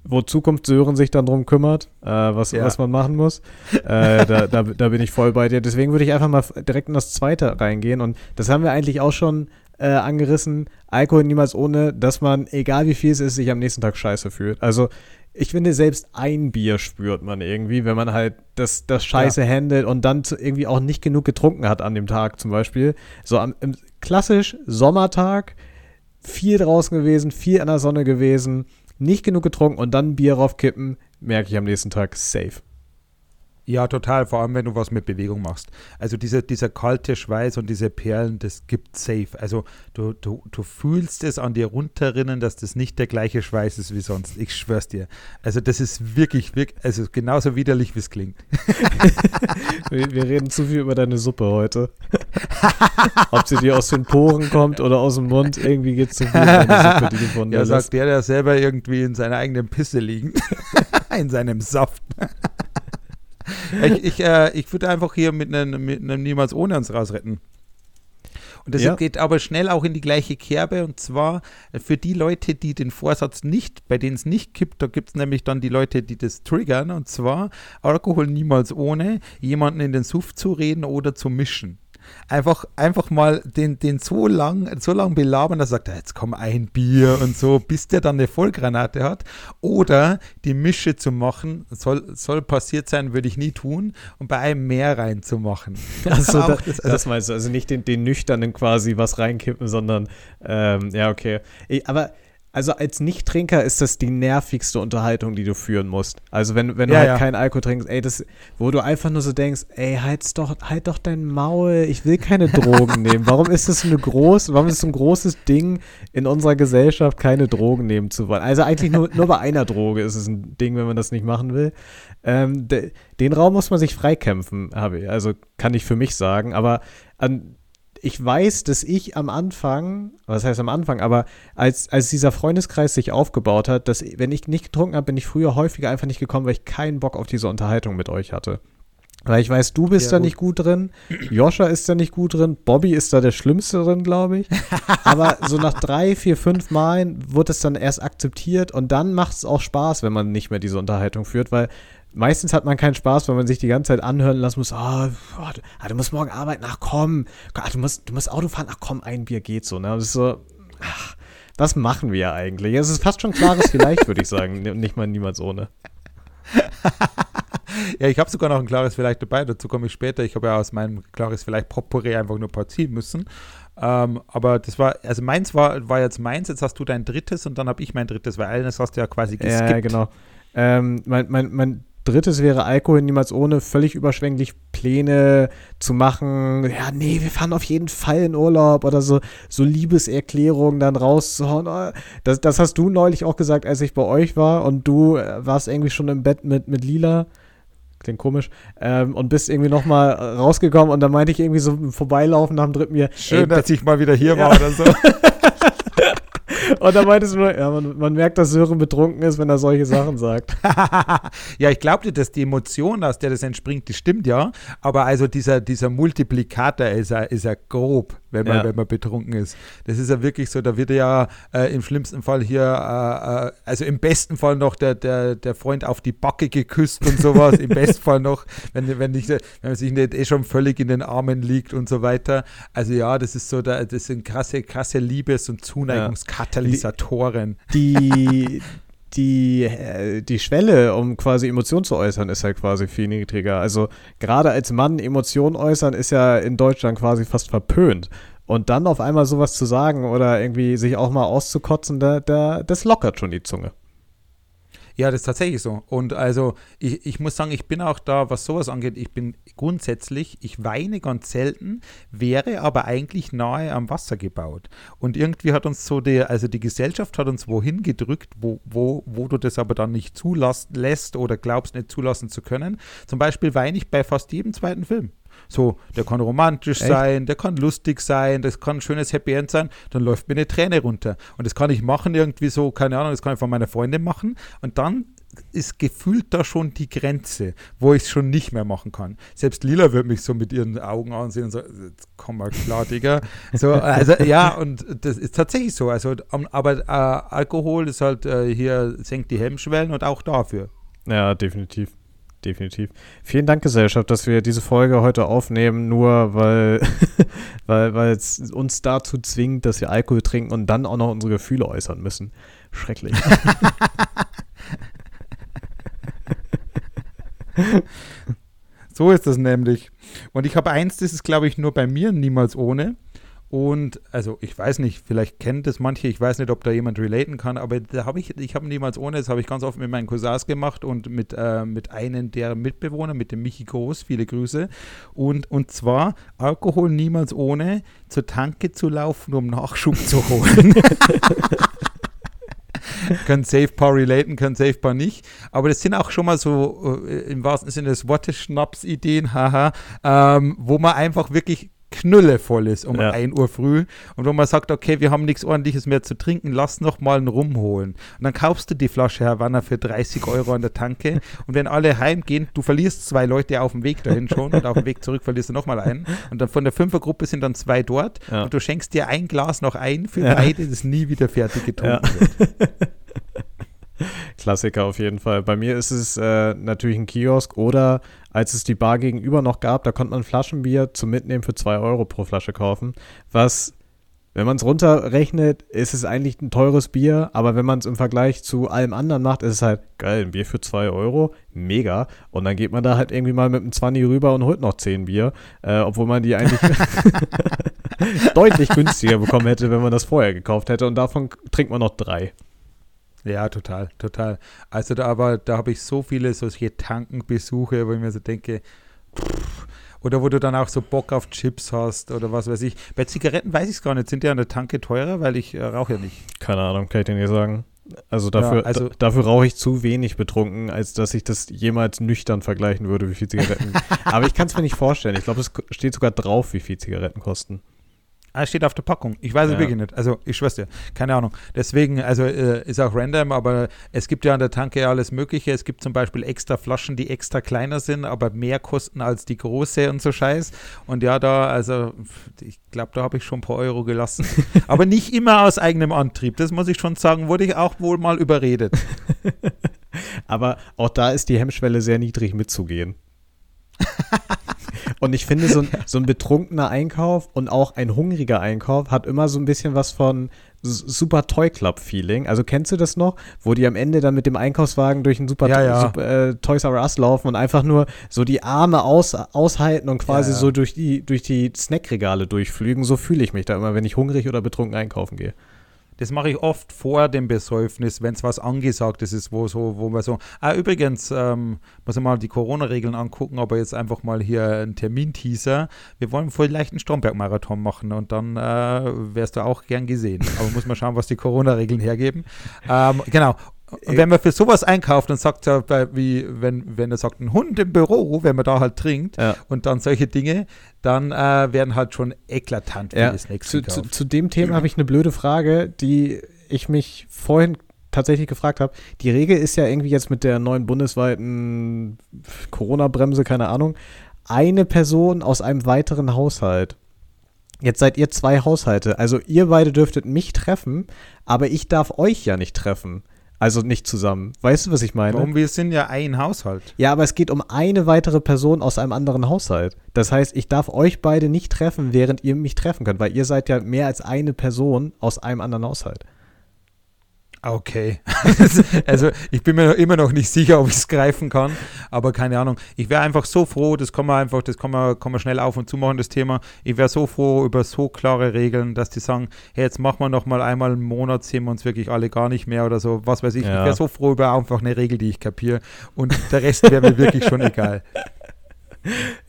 B: wo Zukunft Sören sich dann drum kümmert, äh, was,
C: Ja.
B: was man machen muss. Äh, da, da, da bin ich voll bei dir. Deswegen würde ich einfach mal direkt in das zweite reingehen. Und das haben wir eigentlich auch schon äh, angerissen. Alkohol niemals ohne, dass man, egal wie viel es ist, sich am nächsten Tag scheiße fühlt. Also ich finde, selbst ein Bier spürt man irgendwie, wenn man halt das, das Scheiße handelt und dann irgendwie auch nicht genug getrunken hat an dem Tag zum Beispiel. So am, im, klassisch Sommertag, viel draußen gewesen, viel an der Sonne gewesen, nicht genug getrunken und dann ein Bier raufkippen, merke ich am nächsten Tag safe.
C: Ja, total, vor allem wenn du was mit Bewegung machst. Also dieser, dieser kalte Schweiß und diese Perlen, das gibt safe. Also du, du, du fühlst es an dir runterrinnen, dass das nicht der gleiche Schweiß ist wie sonst. Ich schwör's dir. Also das ist wirklich, wirklich, also genauso widerlich, wie es klingt. [LAUGHS] [LAUGHS]
B: Wir, wir reden zu viel über deine Suppe heute. [LAUGHS] Ob sie dir aus den Poren kommt oder aus dem Mund, irgendwie geht es zu viel um deine Suppe, die du von
C: Ja,
B: dir
C: sagt der, der selber irgendwie in seiner eigenen Pisse liegt. in seinem Saft. Ich ich, äh, ich würde einfach hier mit einem, mit einem Niemals ohne uns rausretten. Und das
B: Ja.
C: geht aber schnell auch in die gleiche Kerbe und zwar äh, für die Leute, die den Vorsatz nicht, bei denen es nicht kippt, da gibt es nämlich dann die Leute, die das triggern und zwar Alkohol niemals ohne, jemanden in den Suff zu reden oder zu mischen. Einfach, einfach mal den, den so lang, so lang belabern, dass er sagt, "Ja, jetzt komm ein Bier und so, bis der dann eine Vollgranate hat. Oder die Mische zu machen, soll, soll passiert sein, würde ich nie tun, und bei einem mehr reinzumachen. [LAUGHS] Auch
B: da,
C: das-
B: das, meinst du, also nicht den, den Nüchternen quasi was reinkippen, sondern, ähm, ja, okay. Ich, aber, also als Nicht-Trinker ist das die nervigste Unterhaltung, die du führen musst. Also wenn, wenn du
C: Ja,
B: halt
C: ja.
B: keinen Alkohol trinkst, ey, das, wo du einfach nur so denkst, ey, halt's doch, halt doch dein Maul, ich will keine [LAUGHS] Drogen nehmen. Warum ist das eine groß, warum ist es so ein großes Ding in unserer Gesellschaft, keine Drogen nehmen zu wollen? Also eigentlich nur, nur bei einer Droge ist es ein Ding, wenn man das nicht machen will. Ähm, de, den Raum muss man sich freikämpfen, habe ich. Also kann ich für mich sagen. Aber an, ich weiß, dass ich am Anfang, was heißt am Anfang, aber als, als dieser Freundeskreis sich aufgebaut hat, dass wenn ich nicht getrunken habe, bin ich früher häufiger einfach nicht gekommen, weil ich keinen Bock auf diese Unterhaltung mit euch hatte. Weil ich weiß, du bist
C: Ja,
B: da
C: gut.
B: nicht gut drin, Joscha ist da nicht gut drin, Bobby ist da der Schlimmste drin, glaube ich. [LAUGHS] Aber so nach drei, vier, fünf Malen wird es dann erst akzeptiert und dann macht es auch Spaß, wenn man nicht mehr diese Unterhaltung führt, weil meistens hat man keinen Spaß, wenn man sich die ganze Zeit anhören lassen muss, ah, oh, du, ah, du musst morgen arbeiten, ach komm, ah, du musst, du musst Auto fahren, ach komm, ein Bier geht so. Ne? Das ist so, ach, was machen wir eigentlich? Es ist fast schon klares Vielleicht, würde ich sagen. Nicht mal niemals ohne. [LAUGHS]
C: ja, ich habe sogar noch ein klares Vielleicht dabei, dazu komme ich später. Ich habe ja aus meinem klares Vielleicht Potpourri einfach nur ein paar ziehen müssen. Ähm, aber das war, also meins war, war jetzt meins, jetzt hast du dein drittes und dann habe ich mein drittes, weil eines hast du ja quasi
B: geskippt. Ja, genau. Ähm, mein, mein, mein drittes wäre Alkohol niemals ohne, völlig überschwänglich Pläne zu machen. Ja, nee, wir fahren auf jeden Fall in Urlaub oder so, so Liebeserklärungen dann rauszuhauen. Oh, das, das hast du neulich auch gesagt, als ich bei euch war und du äh, warst irgendwie schon im Bett mit, mit Lila klingt komisch, ähm, und bist irgendwie nochmal rausgekommen und dann meinte ich irgendwie so im Vorbeilaufen nach dem dritten mir.
C: Schön, ey, dass ich mal wieder hier ja. war oder so. [LAUGHS]
B: Und dann meintest du nur, ja, man, man, merkt, dass Sören betrunken ist, wenn er solche Sachen sagt. [LAUGHS]
C: ja, ich glaube dir, dass die Emotion, aus der das entspringt, die stimmt ja. Aber also dieser, dieser Multiplikator ist ja, ist ja grob, wenn man, ja. wenn man betrunken ist. Das ist ja wirklich so, da wird ja äh, im schlimmsten Fall hier, äh, äh, also im besten Fall noch der, der, der Freund auf die Backe geküsst und sowas. Im [LAUGHS] besten Fall noch, wenn, wenn, nicht, wenn man sich nicht eh schon völlig in den Armen liegt und so weiter. Also ja, das ist so, da, das sind krasse, krasse Liebes- und Zuneigungs- Katalysatoren.
B: Die, die, äh, die Schwelle, um quasi Emotionen zu äußern, ist halt quasi viel niedriger. Also gerade als Mann Emotionen äußern, ist ja in Deutschland quasi fast verpönt. Und dann auf einmal sowas zu sagen oder irgendwie sich auch mal auszukotzen, da, da, das lockert schon die Zunge.
C: Ja, das ist tatsächlich so. Und also ich, ich muss sagen, ich bin auch da, was sowas angeht, ich bin grundsätzlich, ich weine ganz selten, wäre aber eigentlich nahe am Wasser gebaut. Und irgendwie hat uns so die, also die Gesellschaft hat uns wohin gedrückt, wo, wo, wo du das aber dann nicht zulässt oder glaubst nicht zulassen zu können. Zum Beispiel weine ich bei fast jedem zweiten Film. So, der kann romantisch Echt? sein, der kann lustig sein, das kann ein schönes Happy End sein, dann läuft mir eine Träne runter. Und das kann ich machen irgendwie so, keine Ahnung, das kann ich von meiner Freundin machen. Und dann ist gefühlt da schon die Grenze, wo ich es schon nicht mehr machen kann. Selbst Lila wird mich so mit ihren Augen ansehen und so, komm mal klar, Digga. So, also ja, und das ist tatsächlich so. Also, aber äh, Alkohol ist halt äh, hier, senkt die Hemmschwellen und auch dafür.
B: Ja, definitiv definitiv. Vielen Dank, Gesellschaft, dass wir diese Folge heute aufnehmen, nur weil, [LAUGHS] weil, weil es uns dazu zwingt, dass wir Alkohol trinken und dann auch noch unsere Gefühle äußern müssen. Schrecklich. [LAUGHS]
C: so ist das nämlich. Und ich habe eins, das ist, glaube ich, nur bei mir niemals ohne. Und also ich weiß nicht, vielleicht kennt es manche, ich weiß nicht, ob da jemand relaten kann, aber da habe ich, ich habe niemals ohne, das habe ich ganz oft mit meinen Cousins gemacht und mit, äh, mit einem der Mitbewohner, mit dem Michi Groß, viele Grüße. Und, und zwar Alkohol niemals ohne, zur Tanke zu laufen, um Nachschub zu holen. [LAUGHS] können safe paar relaten, können safe paar nicht. Aber das sind auch schon mal so äh, im wahrsten Sinne des Wortes Schnaps-Ideen, haha, ähm, wo man einfach wirklich knüllevoll ist um ja. 1 Uhr früh und wo man sagt, okay, wir haben nichts ordentliches mehr zu trinken, lass noch mal einen rumholen. Und dann kaufst du die Flasche Havanna für 30 Euro an der Tanke [LAUGHS] und wenn alle heimgehen, du verlierst zwei Leute auf dem Weg dahin schon und auf dem Weg zurück verlierst du nochmal einen und dann von der Fünfergruppe sind dann zwei dort ja. und du schenkst dir ein Glas noch ein für ja. beide, das nie wieder fertig getrunken wird. [LAUGHS]
B: Klassiker auf jeden Fall. Bei mir ist es äh, natürlich ein Kiosk oder als es die Bar gegenüber noch gab, da konnte man Flaschenbier zum Mitnehmen für 2 Euro pro Flasche kaufen. Was, wenn man es runterrechnet, ist es eigentlich ein teures Bier, aber wenn man es im Vergleich zu allem anderen macht, ist es halt geil, ein Bier für 2 Euro, mega. Und dann geht man da halt irgendwie mal mit einem 20 rüber und holt noch 10 Bier, äh, obwohl man die eigentlich [LAUGHS] [LAUGHS] deutlich günstiger bekommen hätte, wenn man das vorher gekauft hätte. Und davon trinkt man noch drei.
C: Ja, total, total. Also da aber, da habe ich so viele solche Tankenbesuche, wo ich mir so denke, pff, oder wo du dann auch so Bock auf Chips hast oder was weiß ich. Bei Zigaretten weiß ich es gar nicht. Sind die an der Tanke teurer? Weil ich äh, rauche ja nicht.
B: Keine Ahnung, kann ich dir nicht sagen. Also dafür, ja, also, dafür rauche ich zu wenig betrunken, als dass ich das jemals nüchtern vergleichen würde, wie viel Zigaretten. [LAUGHS] aber ich kann es mir nicht vorstellen. Ich glaube, es steht sogar drauf, wie viel Zigaretten kosten.
C: Ah, steht auf der Packung. Ich weiß es wirklich nicht. Also, ich schwör's dir. Keine Ahnung. Deswegen, also äh, ist auch random, aber es gibt ja an der Tanke alles Mögliche. Es gibt zum Beispiel extra Flaschen, die extra kleiner sind, aber mehr kosten als die große und so Scheiß. Und ja, da, also, ich glaube, da habe ich schon ein paar Euro gelassen. [LAUGHS] aber nicht immer aus eigenem Antrieb. Das muss ich schon sagen, wurde ich auch wohl mal überredet. [LAUGHS]
B: Aber auch da ist die Hemmschwelle sehr niedrig mitzugehen. [LAUGHS] und ich finde, so ein, [LAUGHS] so ein betrunkener Einkauf und auch ein hungriger Einkauf hat immer so ein bisschen was von Super Toy Club Feeling. Also kennst du das noch, wo die am Ende dann mit dem Einkaufswagen durch ein Super,
C: Ja, ja.
B: Super äh, Toys R Us laufen und einfach nur so die Arme aus, aushalten und quasi
C: ja.
B: so durch die, durch die Snackregale durchflügen. So fühle ich mich da immer, wenn ich hungrig oder betrunken einkaufen gehe.
C: Das mache ich oft vor dem Besäufnis, wenn es was Angesagtes ist, wo so, wo man so. Ah, übrigens, ähm, muss ich mal die Corona-Regeln angucken, aber jetzt einfach mal hier ein Termin-Teaser. Wir wollen vielleicht einen Stromberg-Marathon machen und dann äh, wärst du auch gern gesehen. Aber muss man schauen, was die Corona-Regeln hergeben. Ähm, genau. Und wenn man für sowas einkauft und sagt bei, wie wenn, wenn er sagt, ein Hund im Büro, wenn man da halt trinkt
B: Ja.
C: und dann solche Dinge, dann äh, werden halt schon eklatant
B: Ja,
C: viele Snacks
B: zu, zu, zu dem Thema habe ich eine blöde Frage, die ich mich vorhin tatsächlich gefragt habe. Die Regel ist ja irgendwie jetzt mit der neuen bundesweiten Corona-Bremse, keine Ahnung, eine Person aus einem weiteren Haushalt. Jetzt seid ihr zwei Haushalte. Also ihr beide dürftet mich treffen, aber ich darf euch ja nicht treffen. Also nicht zusammen. Weißt du, was ich meine?
C: Warum? Wir sind ja ein Haushalt.
B: Ja, aber es geht um eine weitere Person aus einem anderen Haushalt. Das heißt, ich darf euch beide nicht treffen, während ihr mich treffen könnt, weil ihr seid ja mehr als eine Person aus einem anderen Haushalt.
C: Okay. [LAUGHS] also ich bin mir immer noch nicht sicher, ob ich es greifen kann, aber keine Ahnung. Ich wäre einfach so froh, das kann man einfach, das kann man, kann man schnell auf und zu machen, das Thema. Ich wäre so froh über so klare Regeln, dass die sagen, hey, jetzt machen wir noch mal einmal im Monat, sehen wir uns wirklich alle gar nicht mehr oder so, was weiß ich.
B: Ja.
C: Ich wäre so froh über einfach eine Regel, die ich kapiere und der Rest wäre mir wirklich schon egal. [LAUGHS]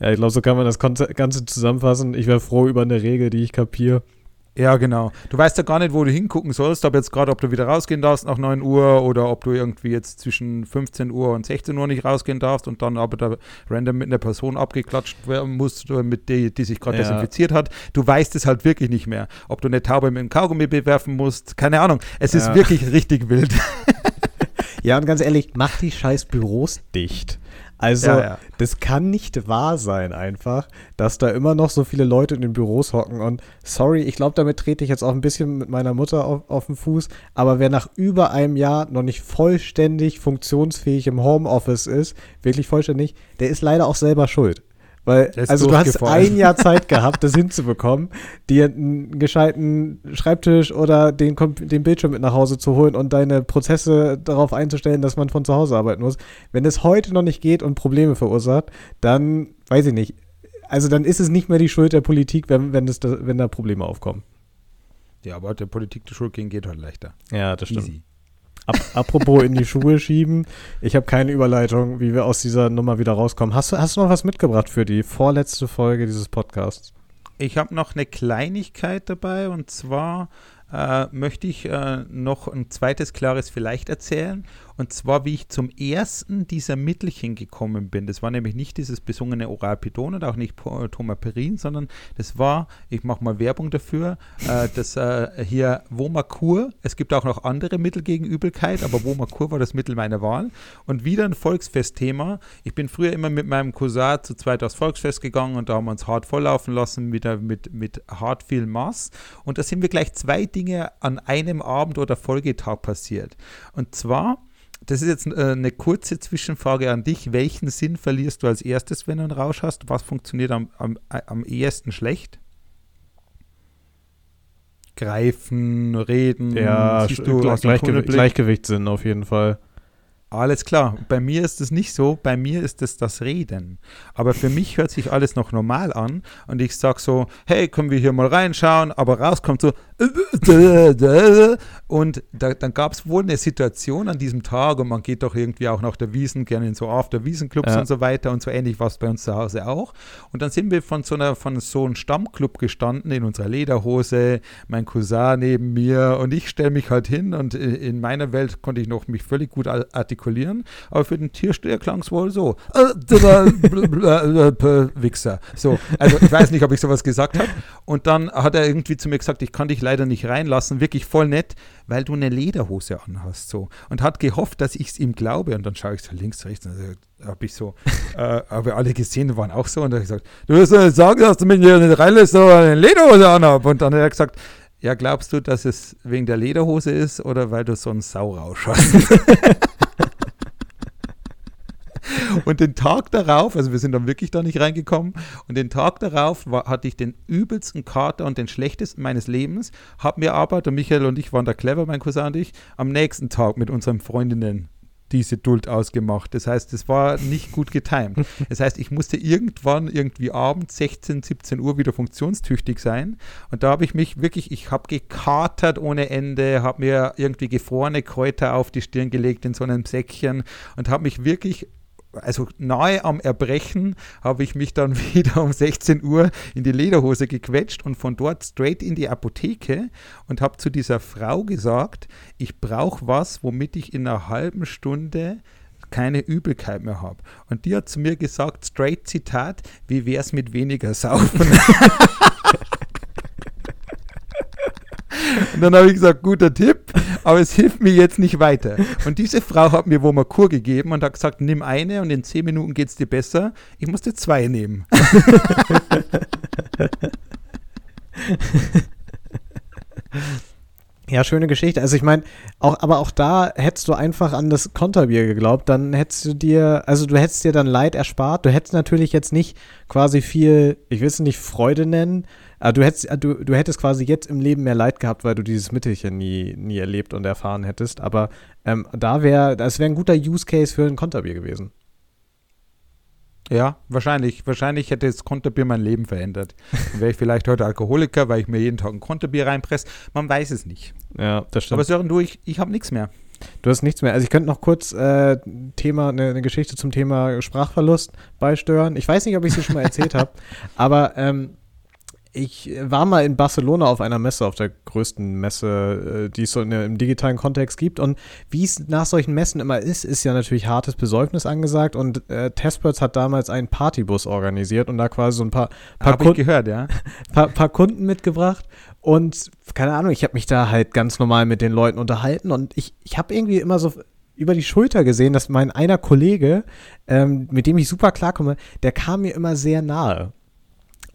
B: Ja, ich glaube, so kann man das Ganze zusammenfassen. Ich wäre froh über eine Regel, die ich kapiere.
C: Ja, genau. Du weißt ja gar nicht, wo du hingucken sollst, ob jetzt gerade, ob du wieder rausgehen darfst nach 9 Uhr oder ob du irgendwie jetzt zwischen 15 Uhr und 16 Uhr nicht rausgehen darfst und dann aber da random mit einer Person abgeklatscht werden musst, äh, mit die, die sich gerade
B: Ja.
C: desinfiziert hat. Du weißt es halt wirklich nicht mehr. Ob du eine Taube mit dem Kaugummi bewerfen musst, keine Ahnung. Es ist
B: Ja.
C: wirklich richtig wild. [LAUGHS]
B: Ja, und ganz ehrlich, mach die scheiß Büros dicht. Also,
C: Ja, ja.
B: das kann nicht wahr sein einfach, dass da immer noch so viele Leute in den Büros hocken. Und sorry, ich glaube, damit trete ich jetzt auch ein bisschen mit meiner Mutter auf, auf den Fuß. Aber wer nach über einem Jahr noch nicht vollständig funktionsfähig im Homeoffice ist, wirklich vollständig, der ist leider auch selber schuld. Weil, also du hast ein Jahr [LAUGHS] Zeit gehabt, das hinzubekommen, dir einen gescheiten Schreibtisch oder den, den Bildschirm mit nach Hause zu holen und deine Prozesse darauf einzustellen, dass man von zu Hause arbeiten muss. Wenn es heute noch nicht geht und Probleme verursacht, dann weiß ich nicht. Also dann ist es nicht mehr die Schuld der Politik, wenn, wenn, es da, wenn da Probleme aufkommen.
C: Ja, aber der Politik die Schuld gehen geht halt leichter.
B: Ja, das
C: Easy.
B: Ap apropos in die Schuhe schieben, ich habe keine Überleitung, wie wir aus dieser Nummer wieder rauskommen. Hast du, hast du noch was mitgebracht für die vorletzte Folge dieses Podcasts?
C: Ich habe noch eine Kleinigkeit dabei und zwar äh, möchte ich äh, noch ein zweites klares Vielleicht erzählen. Und zwar, wie ich zum ersten dieser Mittelchen gekommen bin. Das war nämlich nicht dieses besungene Oralpidon und auch nicht Po- Tomaperin, sondern das war, ich mache mal Werbung dafür, äh, das äh, hier Womakur. Es gibt auch noch andere Mittel gegen Übelkeit, aber Womakur war das Mittel meiner Wahl. Und wieder ein Volksfestthema. Ich bin früher immer mit meinem Cousin zu zweit aufs Volksfest gegangen und da haben wir uns hart volllaufen lassen, wieder mit, mit hart viel Maß. Und da sind mir gleich zwei Dinge an einem Abend oder Folgetag passiert. Und zwar, das ist jetzt äh, eine kurze Zwischenfrage an dich. Welchen Sinn verlierst du als erstes, wenn du einen Rausch hast? Was funktioniert am, am, am ehesten schlecht? Greifen, reden,
B: Ja,
C: du
B: Gle-
C: aus dem
B: Gleichgew
C: Tunnelblick?
B: Gleichgewichtssinn auf jeden Fall.
C: Alles klar. Bei mir ist es nicht so. Bei mir ist es das Reden. Aber für mich hört sich alles noch normal an. Und ich sage so, hey, können wir hier mal reinschauen? Aber rauskommt so, und da, dann gab es wohl eine Situation an diesem Tag und man geht doch irgendwie auch nach der Wiesen gerne in so After-Wiesen-Clubs
B: Ja.
C: und so weiter und so ähnlich war es bei uns zu Hause auch. Und dann sind wir von so, einer, von so einem Stammclub gestanden in unserer Lederhose, mein Cousin neben mir und ich stelle mich halt hin und i- in meiner Welt konnte ich noch mich völlig gut artikulieren, aber für den Tiersteher klang es wohl so. [LAUGHS] Wichser. So, also ich weiß nicht, ob ich sowas gesagt habe. Und dann hat er irgendwie zu mir gesagt, ich kann dich leider nicht reinlassen, wirklich voll nett, weil du eine Lederhose anhast. So. Und hat gehofft, dass ich es ihm glaube. Und dann schaue ich so links, rechts und habe ich so, äh, habe alle gesehen, waren auch so. Und habe ich gesagt, du wirst nicht sagen, dass du mich nicht reinlässt, aber eine Lederhose anhab. Und dann hat er gesagt, ja, glaubst du, dass es wegen der Lederhose ist oder weil du so einen Saurausch hast? [LAUGHS] Und den Tag darauf, also wir sind dann wirklich da nicht reingekommen, und den Tag darauf war, hatte ich den übelsten Kater und den schlechtesten meines Lebens, hab mir aber, der Michael und ich waren da clever, mein Cousin und ich, am nächsten Tag mit unseren Freundinnen diese Duld ausgemacht. Das heißt, es war nicht gut getimt. Das heißt, ich musste irgendwann irgendwie abends 16, 17 Uhr wieder funktionstüchtig sein. Und da habe ich mich wirklich, ich habe gekatert ohne Ende, habe mir irgendwie gefrorene Kräuter auf die Stirn gelegt in so einem Säckchen und habe mich wirklich also nahe am Erbrechen, habe ich mich dann [LAUGHS] wieder um 16 Uhr in die Lederhose gequetscht und von dort straight in die Apotheke und habe zu dieser Frau gesagt, ich brauche was, womit ich in einer halben Stunde keine Übelkeit mehr habe. Und die hat zu mir gesagt, straight Zitat, wie wäre es mit weniger Saufen? [LAUGHS] [LAUGHS] Und dann habe ich gesagt, guter Tipp, aber es hilft mir jetzt nicht weiter. Und diese Frau hat mir wo mal Kur gegeben und hat gesagt, nimm eine und in zehn Minuten geht es dir besser. Ich musste zwei nehmen. [LAUGHS]
B: Ja, schöne Geschichte. Also ich meine, auch, aber auch da hättest du einfach an das Konterbier geglaubt, dann hättest du dir, also du hättest dir dann Leid erspart. Du hättest natürlich jetzt nicht quasi viel, ich will es nicht Freude nennen, aber du hättest, du, du hättest quasi jetzt im Leben mehr Leid gehabt, weil du dieses Mittelchen nie, nie erlebt und erfahren hättest. Aber ähm, da wäre, das wäre ein guter Use Case für ein Konterbier gewesen.
C: Ja, wahrscheinlich. Wahrscheinlich hätte das Konterbier mein Leben verändert. Dann wäre ich vielleicht heute Alkoholiker, weil ich mir jeden Tag ein Konterbier reinpresse. Man weiß es nicht.
B: Ja, das stimmt.
C: Aber Sören, du, ich, ich habe nichts mehr.
B: Du hast nichts mehr. Also ich könnte noch kurz äh, Thema, eine, eine, Geschichte zum Thema Sprachverlust beisteuern. Ich weiß nicht, ob ich sie schon mal erzählt [LAUGHS] habe, aber ähm, ich war mal in Barcelona auf einer Messe, auf der größten Messe, äh, die es so in, im digitalen Kontext gibt. Und wie es nach solchen Messen immer ist, ist ja natürlich hartes Besäufnis angesagt. Und äh, Testbirds hat damals einen Partybus organisiert und da quasi so ein paar, paar,
C: Kunden, gehört, ja. [LAUGHS]
B: paar, paar Kunden mitgebracht. Und keine Ahnung, ich habe mich da halt ganz normal mit den Leuten unterhalten. Und ich, ich habe irgendwie immer so über die Schulter gesehen, dass mein einer Kollege, ähm, mit dem ich super klarkomme, der kam mir immer sehr nahe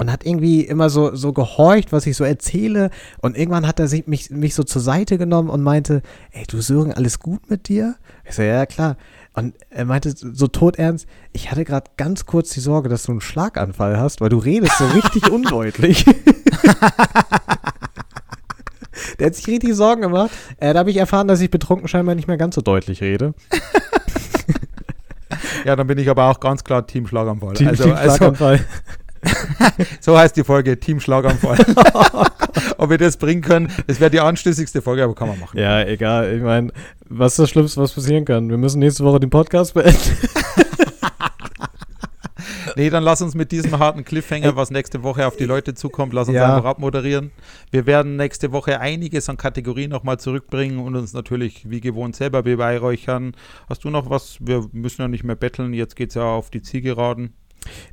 B: und hat irgendwie immer so, so gehorcht, was ich so erzähle. Und irgendwann hat er sich, mich, mich so zur Seite genommen und meinte, ey, du Sören, alles gut mit dir? Ich so, ja, klar. Und er meinte so todernst, ich hatte gerade ganz kurz die Sorge, dass du einen Schlaganfall hast, weil du redest so richtig [LAUGHS] undeutlich. [LAUGHS] Der hat sich richtig Sorgen gemacht. Äh, da habe ich erfahren, dass ich betrunken scheinbar nicht mehr ganz so deutlich rede. [LAUGHS]
C: ja, dann bin ich aber auch ganz klar Team Schlaganfall.
B: Team,
C: also,
B: Team Schlaganfall. Also, [LAUGHS]
C: so heißt die Folge Team Schlaganfall. [LAUGHS] Ob wir das bringen können, das wäre die anschließigste Folge, aber kann man machen.
B: Ja, egal. Ich meine, was ist das Schlimmste, was passieren kann? Wir müssen nächste Woche den Podcast beenden. [LAUGHS]
C: nee, dann lass uns mit diesem harten Cliffhanger, was nächste Woche auf die Leute zukommt, lass uns ja. einfach abmoderieren. Wir werden nächste Woche einiges an Kategorien nochmal zurückbringen und uns natürlich wie gewohnt selber beweihräuchern. Hast du noch was? Wir müssen ja nicht mehr betteln, jetzt geht es ja auf die Zielgeraden.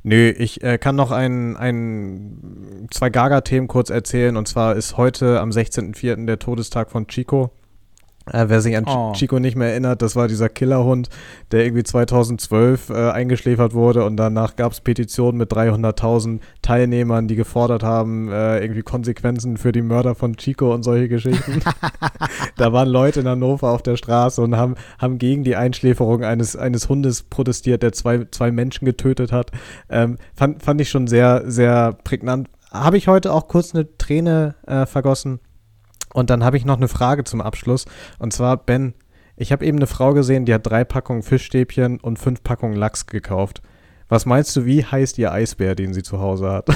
B: Nö, ich äh, kann noch ein, ein, zwei Gaga-Themen kurz erzählen. Und zwar ist heute am 16.04. der Todestag von Chico. Äh, wer sich an oh. Chico nicht mehr erinnert, das war dieser Killerhund, der irgendwie 2012 äh, eingeschläfert wurde und danach gab es Petitionen mit 300.000 Teilnehmern, die gefordert haben, äh, irgendwie Konsequenzen für die Mörder von Chico und solche Geschichten. [LAUGHS] da waren Leute in Hannover auf der Straße und haben, haben gegen die Einschläferung eines, eines Hundes protestiert, der zwei, zwei Menschen getötet hat. Ähm, fand, fand ich schon sehr, sehr prägnant. Habe ich heute auch kurz eine Träne äh, vergossen und dann habe ich noch eine Frage zum Abschluss. Und zwar, Ben, ich habe eben eine Frau gesehen, die hat drei Packungen Fischstäbchen und fünf Packungen Lachs gekauft. Was meinst du, wie heißt ihr Eisbär, den sie zu Hause hat? [LAUGHS]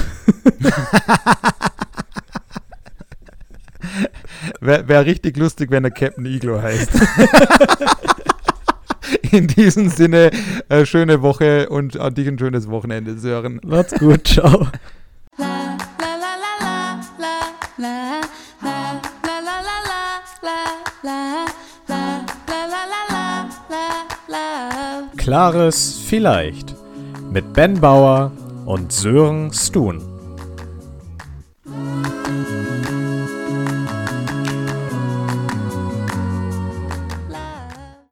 C: Wäre wär richtig lustig, wenn er Captain Iglo heißt. [LAUGHS] In diesem Sinne, äh, schöne Woche und an dich ein schönes Wochenende, Sören.
B: Macht's gut, ciao. Klares Vielleicht mit Ben Bauer und Sören Stun.